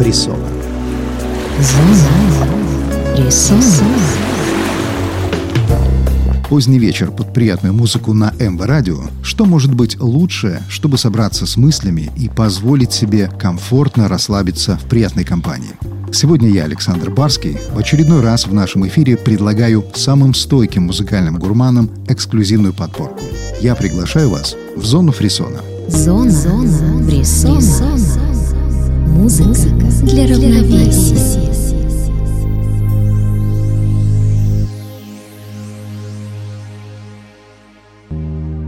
фрисона. Зона фрисона. Поздний вечер под приятную музыку на МВ Радио. Что может быть лучше, чтобы собраться с мыслями и позволить себе комфортно расслабиться в приятной компании? Сегодня я, Александр Барский, в очередной раз в нашем эфире предлагаю самым стойким музыкальным гурманам эксклюзивную подборку. Я приглашаю вас в зону фрисона. Зона, Зона фрисона. Музыка для равновесия.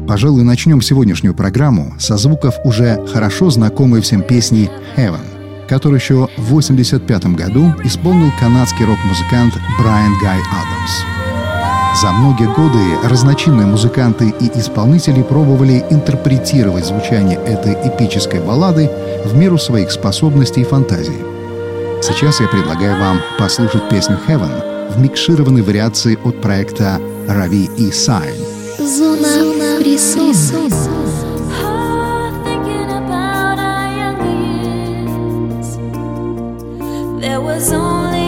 Пожалуй, начнем сегодняшнюю программу со звуков уже хорошо знакомой всем песни «Heaven», которую еще в 1985 году исполнил канадский рок-музыкант Брайан Гай Адамс. За многие годы разночинные музыканты и исполнители пробовали интерпретировать звучание этой эпической баллады в меру своих способностей и фантазий. Сейчас я предлагаю вам послушать песню «Heaven» в микшированной вариации от проекта «Рави и Сайн». Зона years, there was only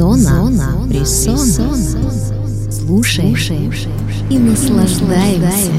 Зона, Зона фрисона. Слушай и наслаждаемся.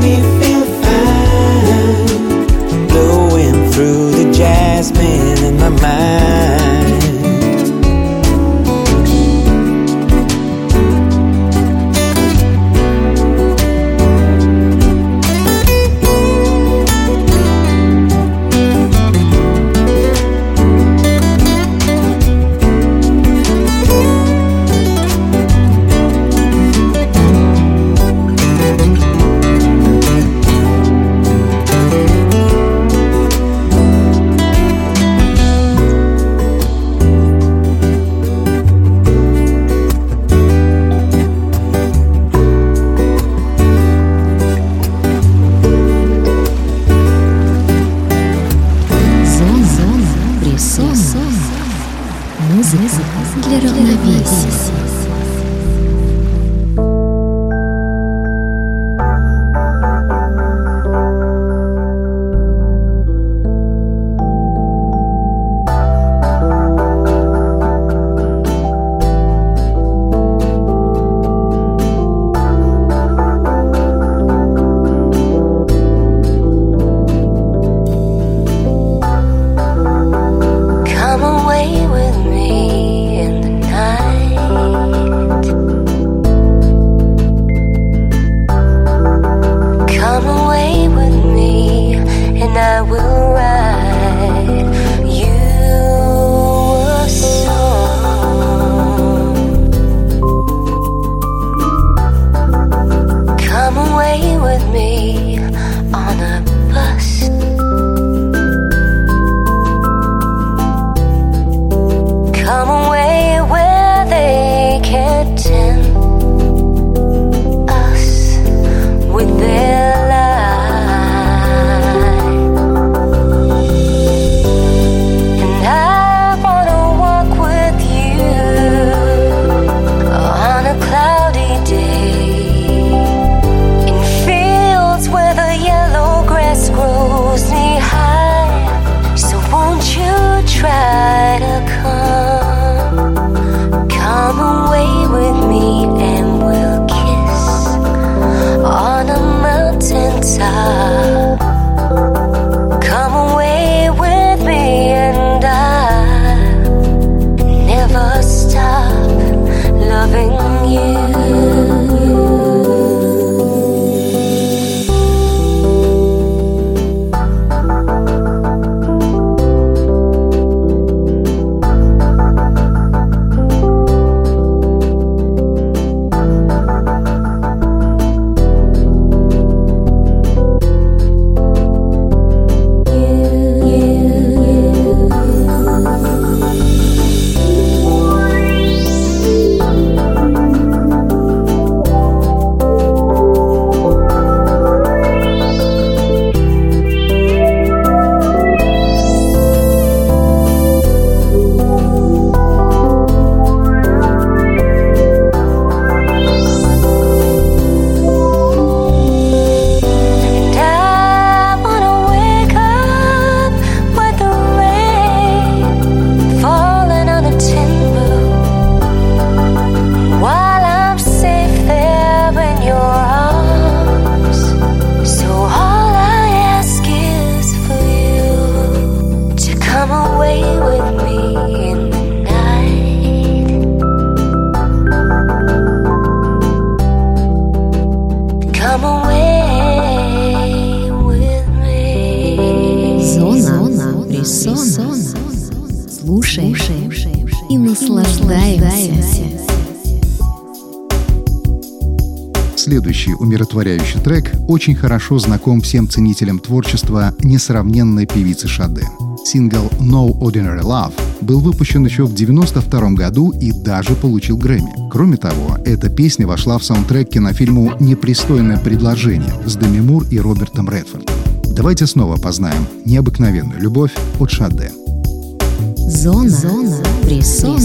me умиротворяющий трек очень хорошо знаком всем ценителям творчества несравненной певицы Шаде. Сингл «No Ordinary Love» был выпущен еще в 1992 году и даже получил Грэмми. Кроме того, эта песня вошла в саундтрек кинофильму «Непристойное предложение» с Деми Мур и Робертом Редфордом. Давайте снова познаем необыкновенную любовь от Шаде. Зона, зона, фрисон.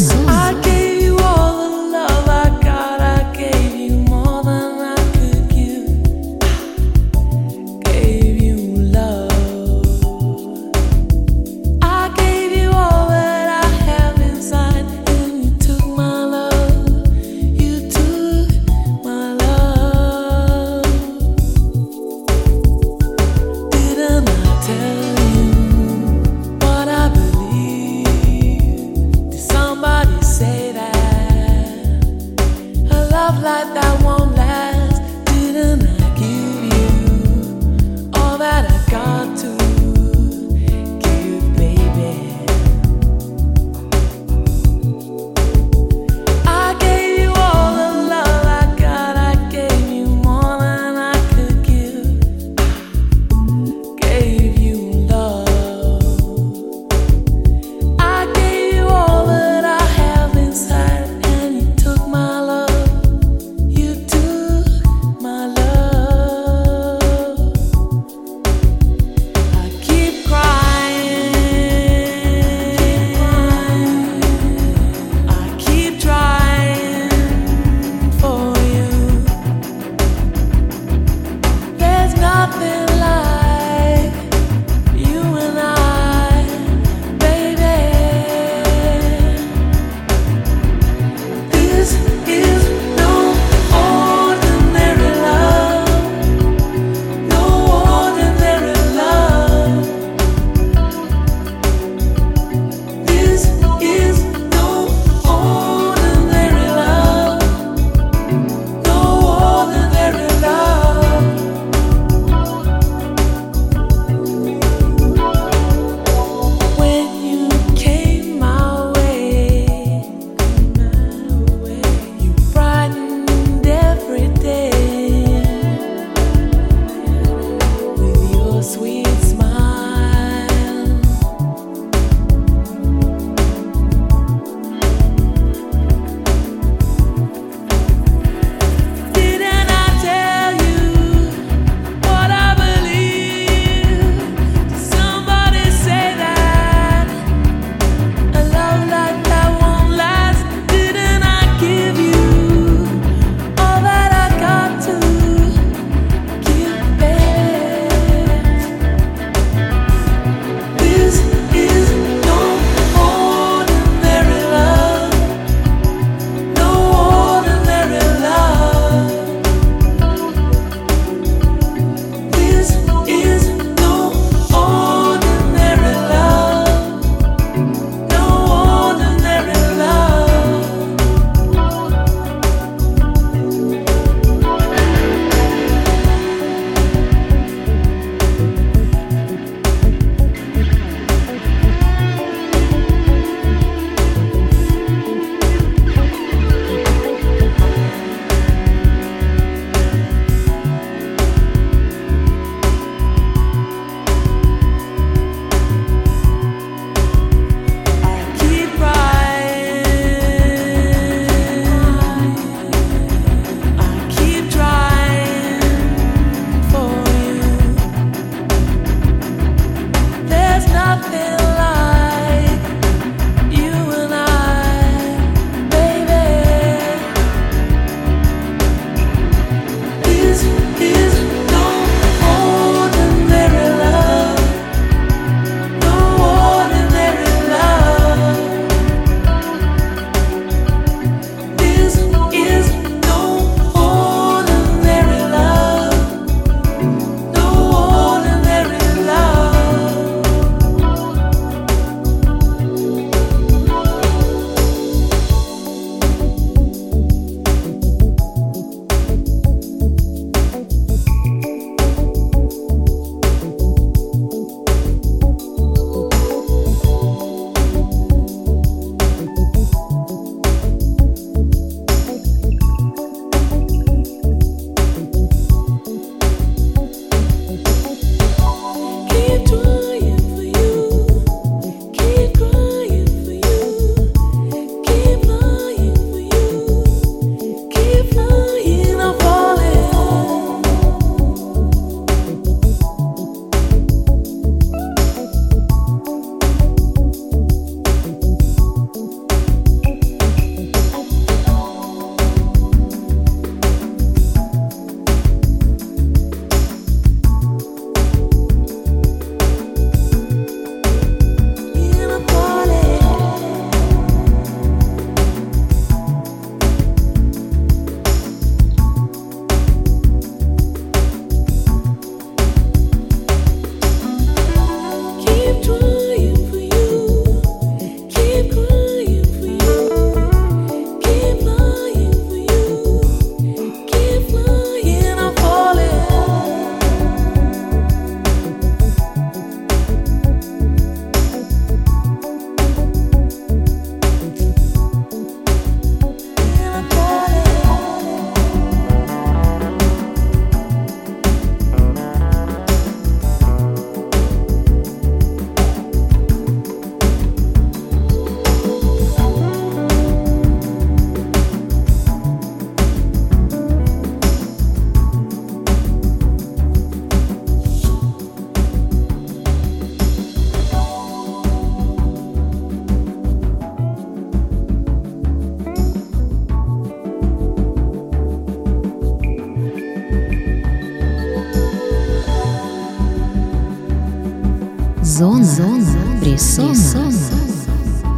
Зона, зона, прессона.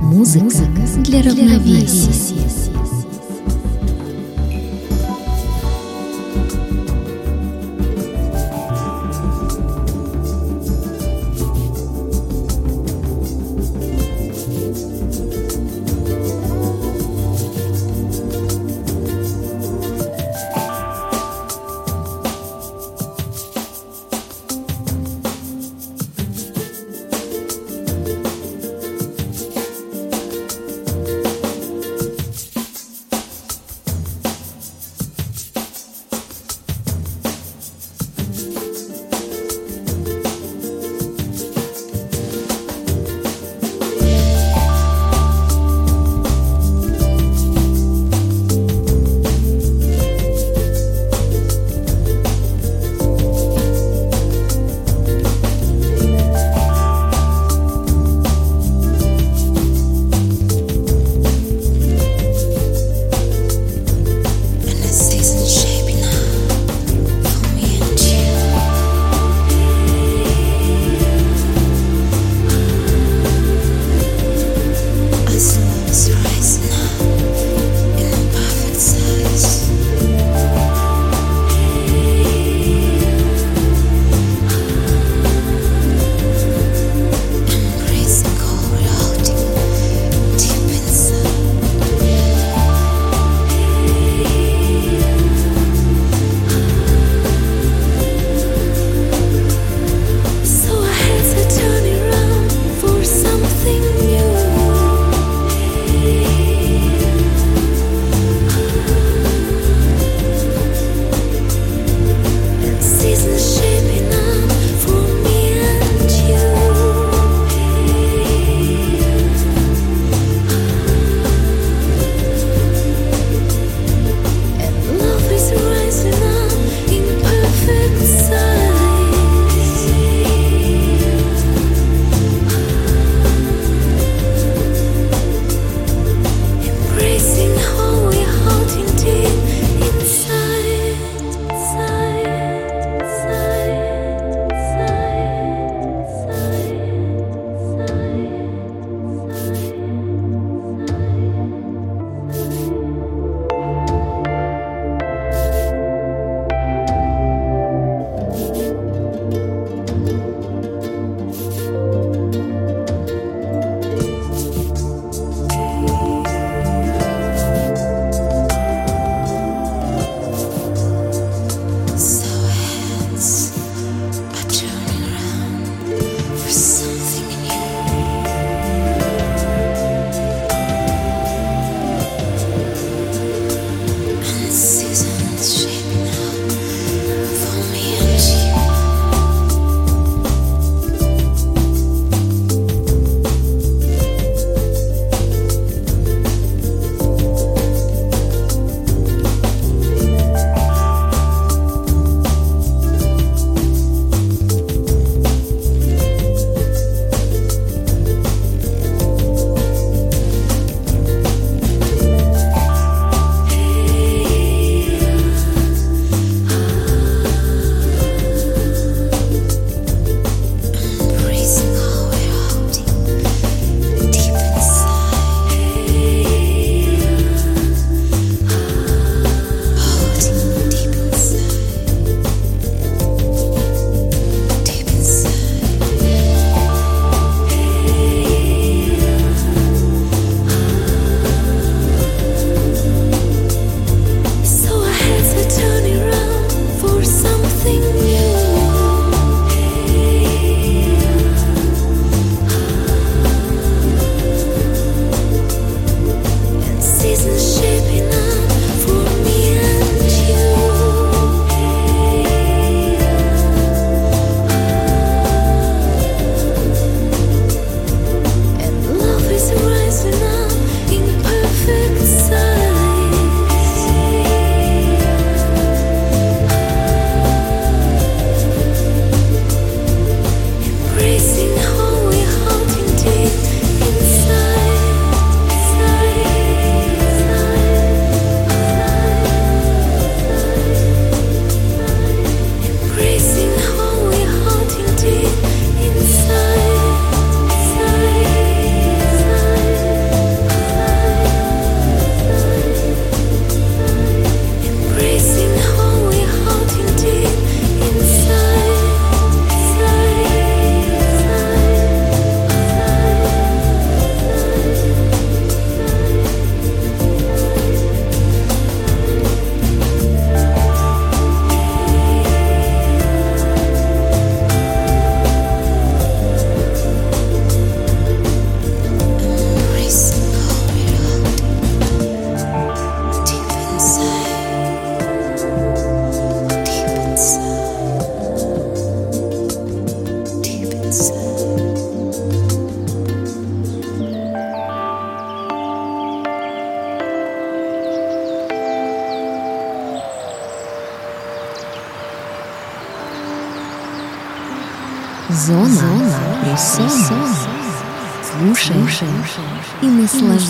Музыка для равновесия.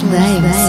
Наслаждаемся.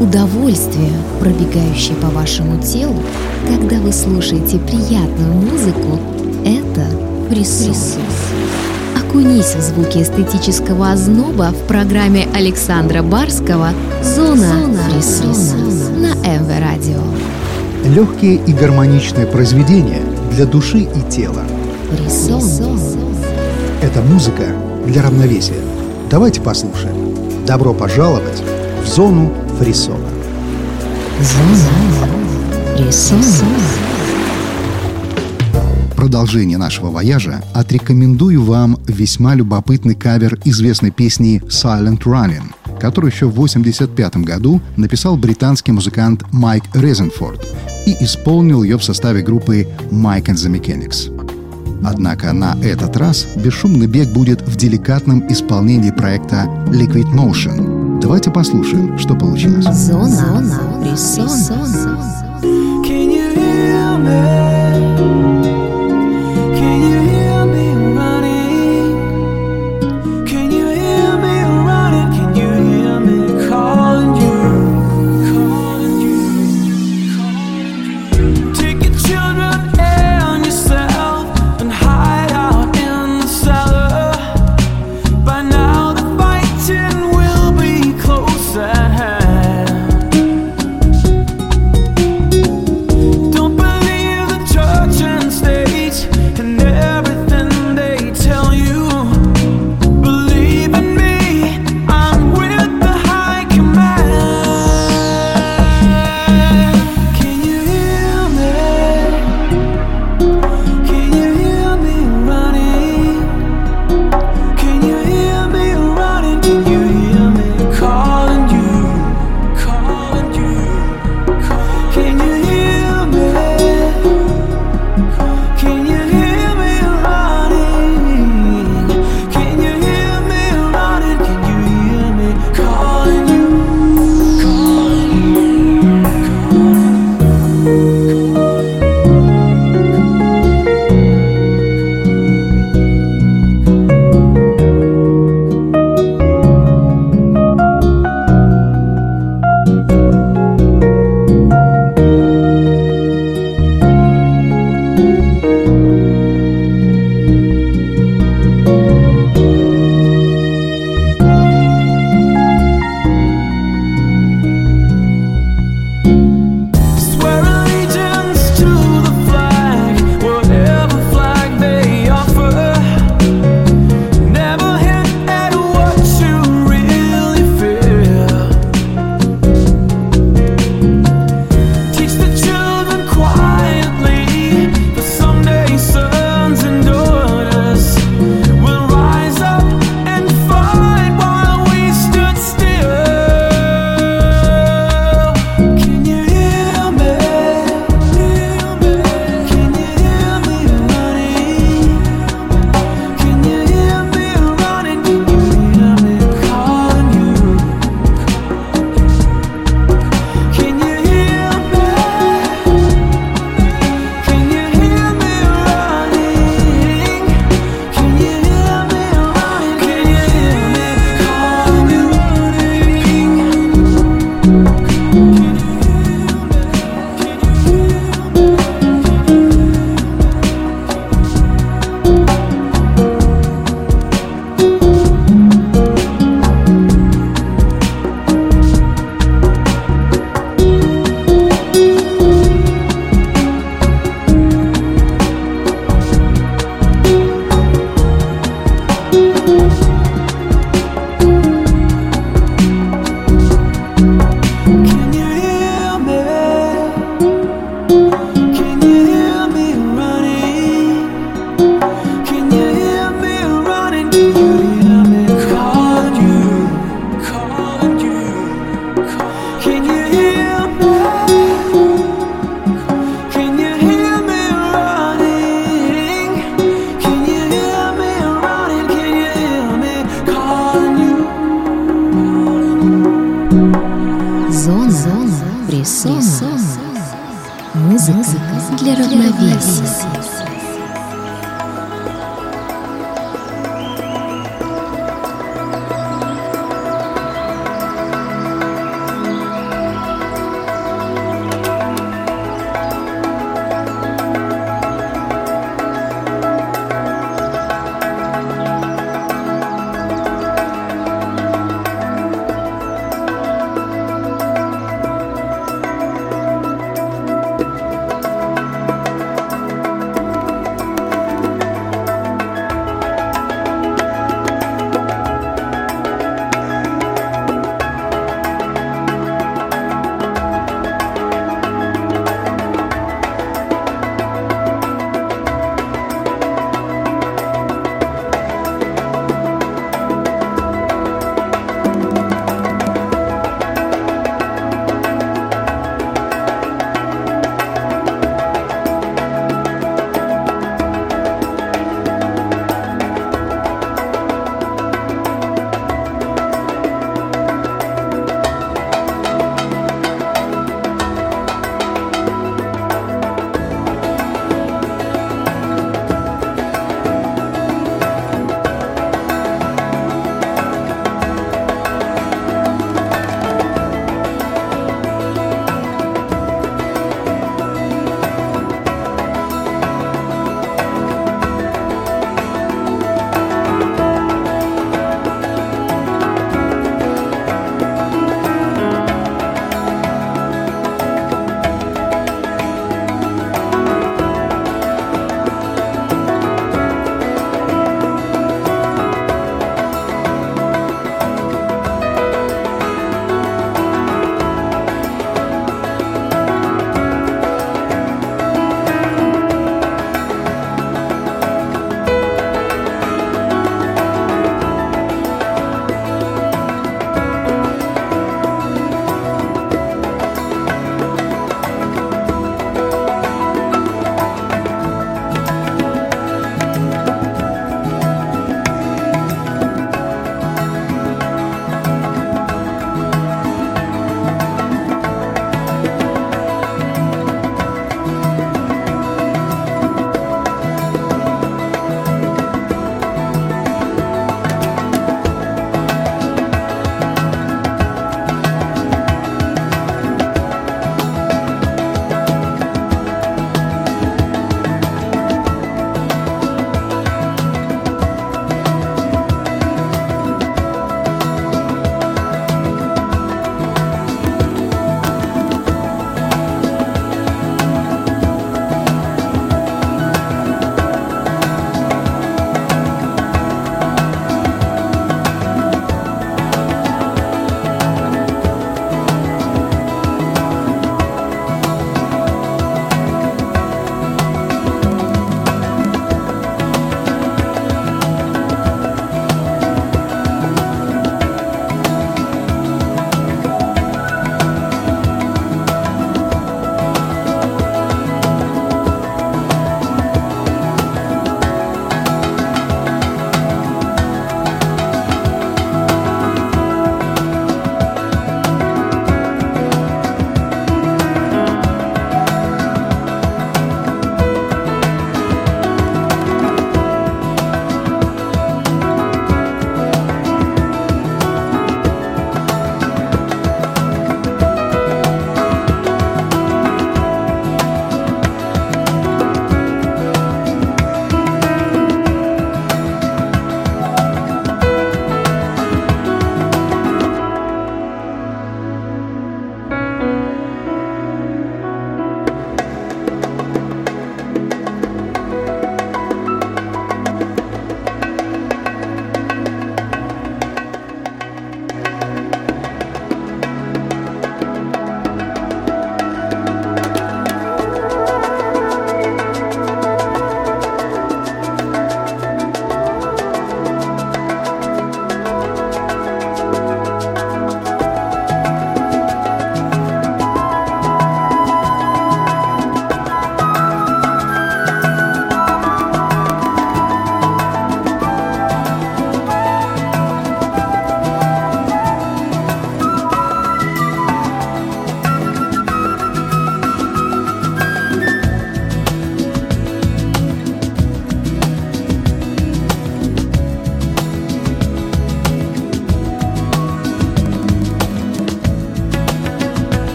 удовольствие, пробегающее по вашему телу, когда вы слушаете приятную музыку, это присутствие. Окунись в звуки эстетического озноба в программе Александра Барского «Зона, Зона на МВ Радио. Легкие и гармоничные произведения для души и тела. Фрисон. Это музыка для равновесия. Давайте послушаем. Добро пожаловать в зону Фрисова. Продолжение нашего вояжа отрекомендую вам весьма любопытный кавер известной песни «Silent Running», которую еще в 1985 году написал британский музыкант Майк Резенфорд и исполнил ее в составе группы «Mike and the Mechanics». Однако на этот раз бесшумный бег будет в деликатном исполнении проекта Liquid Motion — Давайте послушаем, что получилось. Зона. Зона. Зона. Зона.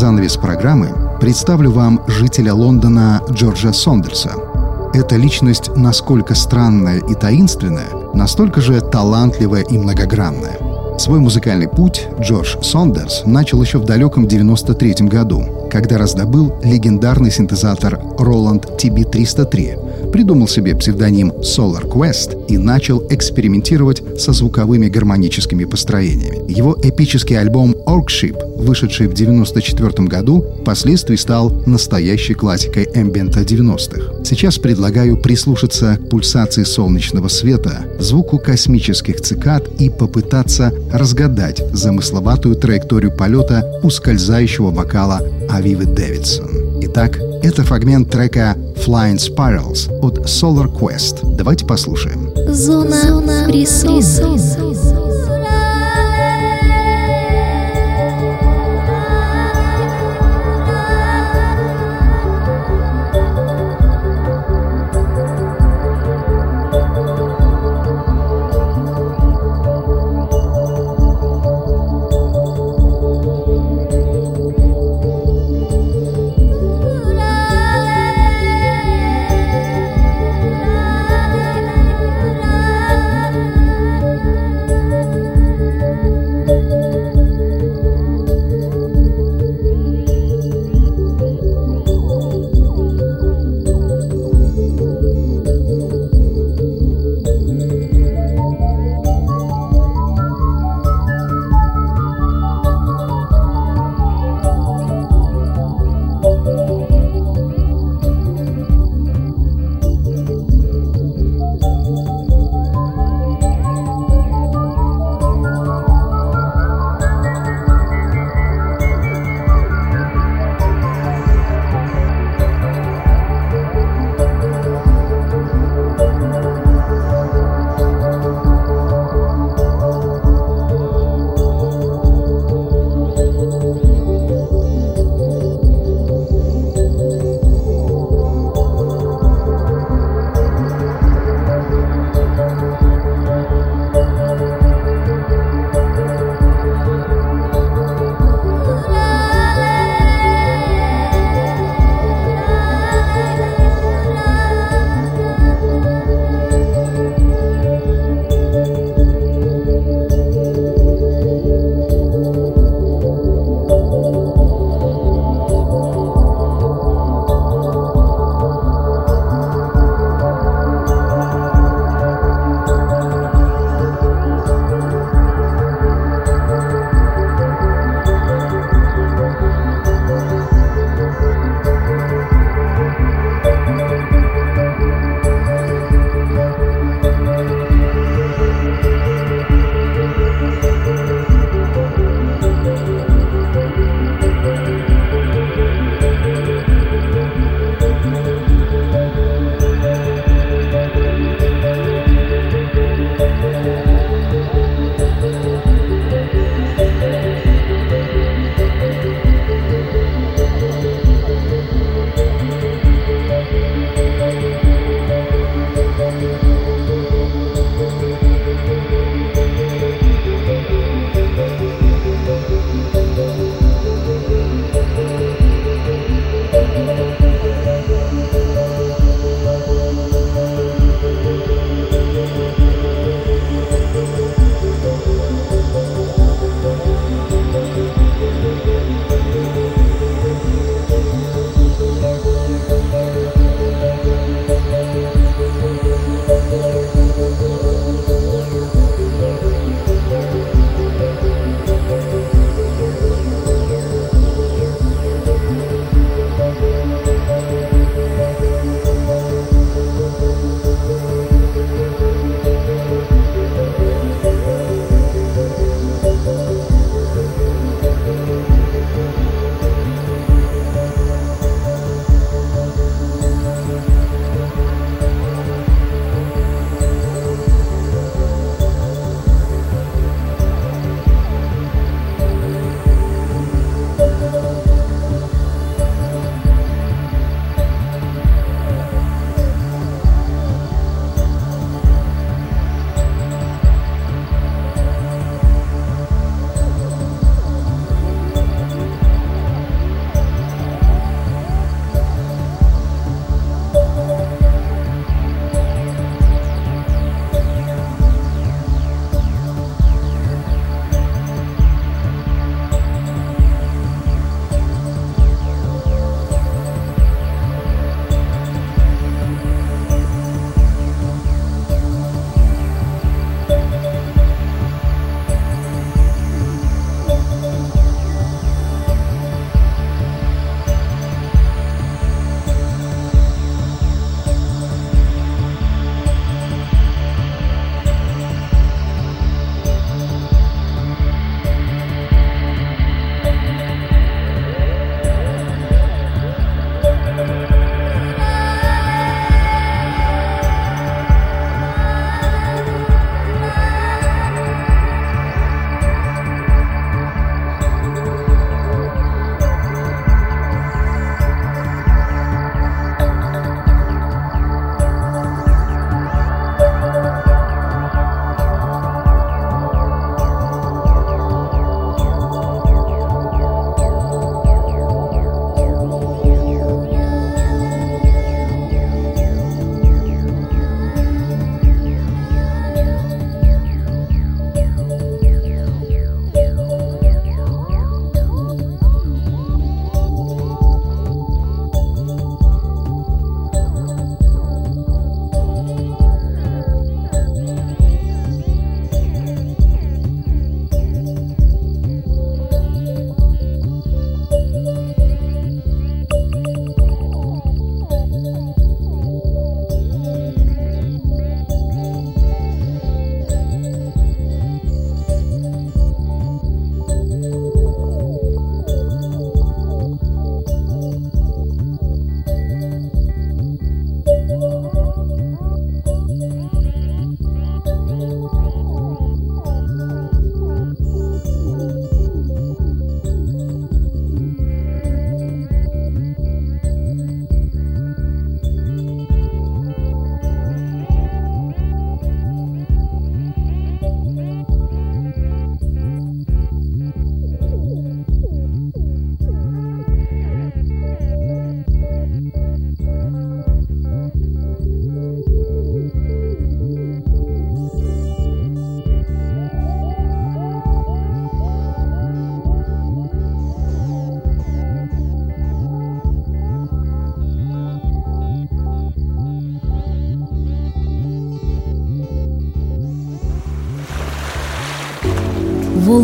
Занавес программы представлю вам жителя Лондона Джорджа Сондерса. Эта личность насколько странная и таинственная, настолько же талантливая и многогранная. Свой музыкальный путь Джордж Сондерс начал еще в далеком 93 году, когда раздобыл легендарный синтезатор Roland TB-303, придумал себе псевдоним Solar Quest и начал экспериментировать со звуковыми гармоническими построениями. Его эпический альбом Orkship, вышедший в 94 году, впоследствии стал настоящей классикой эмбиента 90-х. Сейчас предлагаю прислушаться к пульсации солнечного света, звуку космических цикад и попытаться разгадать замысловатую траекторию полета ускользающего вокала Авивы Дэвидсон. Итак, это фрагмент трека Flying Spirals от Solar Quest. Давайте послушаем. Зона, Зона фрисон.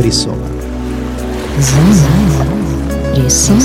фрисона. Зона. Фрисон.